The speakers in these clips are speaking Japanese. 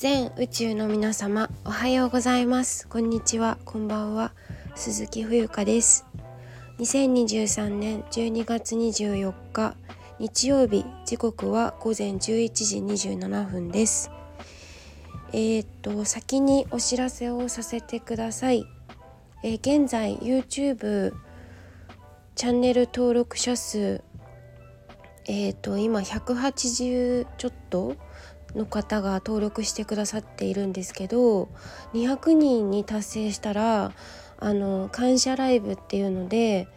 全宇宙の皆様おはようございます。こんにちは。こんばんは。鈴木冬香です。2023年12月24日日曜日。時刻は午前11時27分です。えー、っと先にお知らせをさせてください、えー、現在 YouTube チャンネル登録者数えー、と今180ちょっとの方が登録してくださっているんですけど200人に達成したらあの感謝ライブっていうので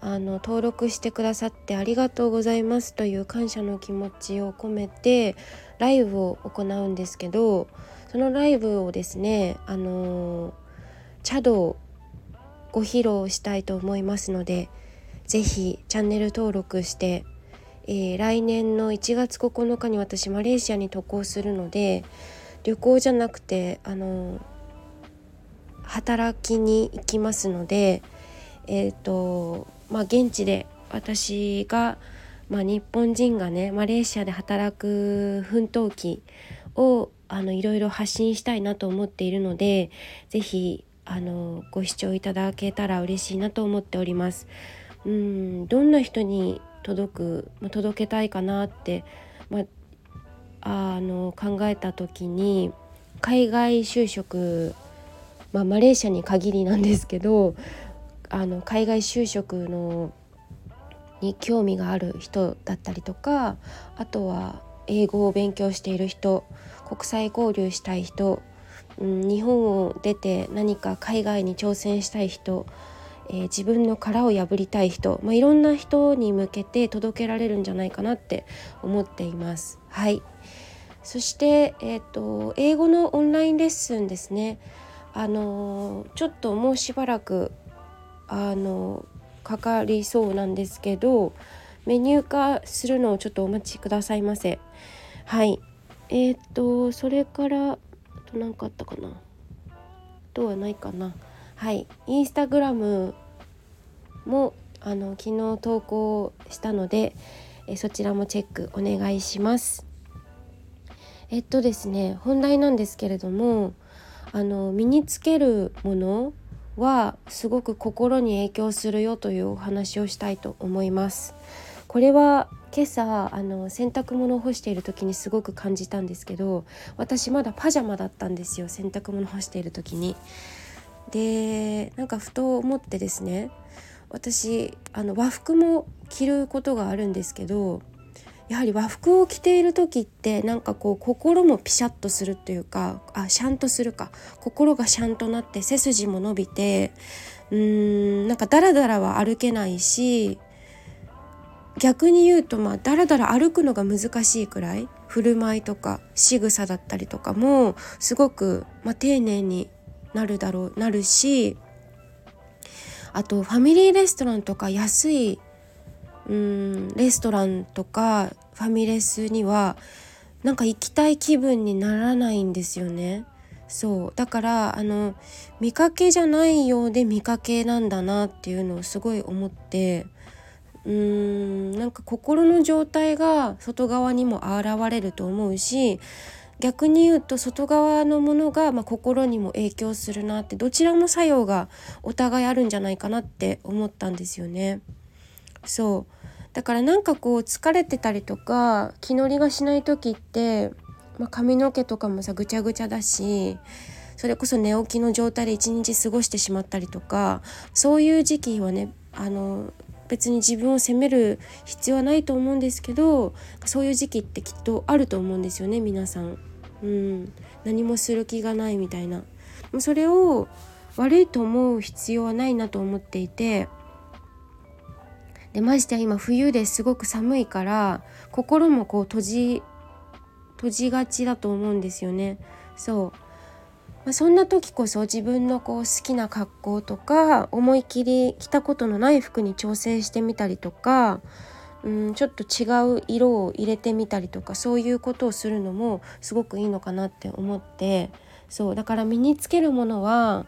あの登録してくださってありがとうございますという感謝の気持ちを込めてライブを行うんですけどそのライブをですねあの茶道をご披露したいと思いますので是非チャンネル登録してえー、来年の1月9日に私マレーシアに渡航するので旅行じゃなくてあの働きに行きますのでえっ、ー、とまあ現地で私が、まあ、日本人がねマレーシアで働く奮闘記をあのいろいろ発信したいなと思っているので是非あのご視聴いただけたら嬉しいなと思っております。うんどんな人に届く、届けたいかなって、まあ、の考えた時に海外就職、まあ、マレーシアに限りなんですけどあの海外就職のに興味がある人だったりとかあとは英語を勉強している人国際交流したい人、うん、日本を出て何か海外に挑戦したい人えー、自分の殻を破りたい人、まあ、いろんな人に向けて届けられるんじゃないかなって思っています。はいそして、えーと、英語のオンラインレッスンですね。あのちょっともうしばらくあのかかりそうなんですけどメニュー化するのをちょっとお待ちくださいませ。はいえっ、ー、とそれからあと何かあったかなどうはないかな。はい。インスタグラムもあの昨日投稿したのでえそちらもチェックお願いします。えっとですね本題なんですけれどもあの身につけるものはすごく心に影響するよというお話をしたいと思います。これは今朝あの洗濯物を干している時にすごく感じたんですけど私まだパジャマだったんですよ洗濯物干している時に。でなんかふと思ってですね私あの和服も着ることがあるんですけどやはり和服を着ている時ってなんかこう心もピシャッとするというかあシャンとするか心がシャンとなって背筋も伸びてうーんなんかダラダラは歩けないし逆に言うとまあダラダラ歩くのが難しいくらい振る舞いとか仕草だったりとかもすごく、まあ、丁寧になるだろうなるしあとファミリーレストランとか安いうんレストランとかファミレスにはなんか行きたい気分にならないんですよね。そうだからあの見かけじゃないようで見かけなんだなっていうのをすごい思ってうーんなんか心の状態が外側にも現れると思うし逆に言うと外側のものが、まあ、心にも影響するなってどちらも作用がお互いあるんじゃないかなって思ったんですよね。そうだからなんかこう疲れてたりとか気乗りがしない時って、まあ、髪の毛とかもさぐちゃぐちゃだしそれこそ寝起きの状態で一日過ごしてしまったりとかそういう時期はねあの別に自分を責める必要はないと思うんですけどそういう時期ってきっとあると思うんですよね皆さん。うん、何もする気がないみたいな。それを悪いと思う必要はないなと思っていて。でましてや今冬ですごく寒いから心もこう閉じ閉じがちだと思うんですよね。そう。まあ、そんな時こそ自分のこう好きな格好とか思い切り着たことのない服に挑戦してみたりとか、うん、ちょっと違う色を入れてみたりとかそういうことをするのもすごくいいのかなって思ってそうだから身につけるものは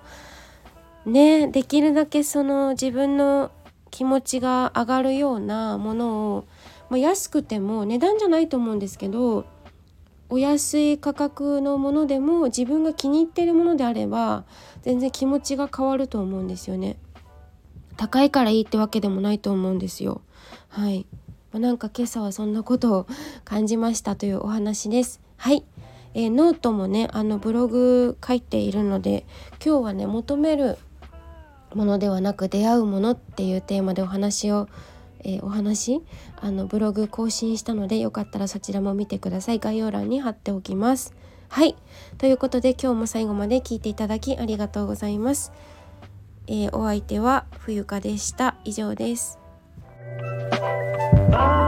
ねできるだけその自分の気持ちが上がるようなものを、まあ、安くても値段じゃないと思うんですけどお安い価格のものでも自分が気に入ってるものであれば全然気持ちが変わると思うんですよね。高いからいいってわけでもないと思うんですよ。はい。なんか今朝はそんなことを感じましたというお話です。はい。えー、ノートもねあのブログ書いているので今日はね求めるものではなく出会うものっていうテーマでお話を、えー、お話あのブログ更新したのでよかったらそちらも見てください。概要欄に貼っておきます。はい。ということで今日も最後まで聞いていただきありがとうございます、えー、お相手は冬香でした。以上です。Oh.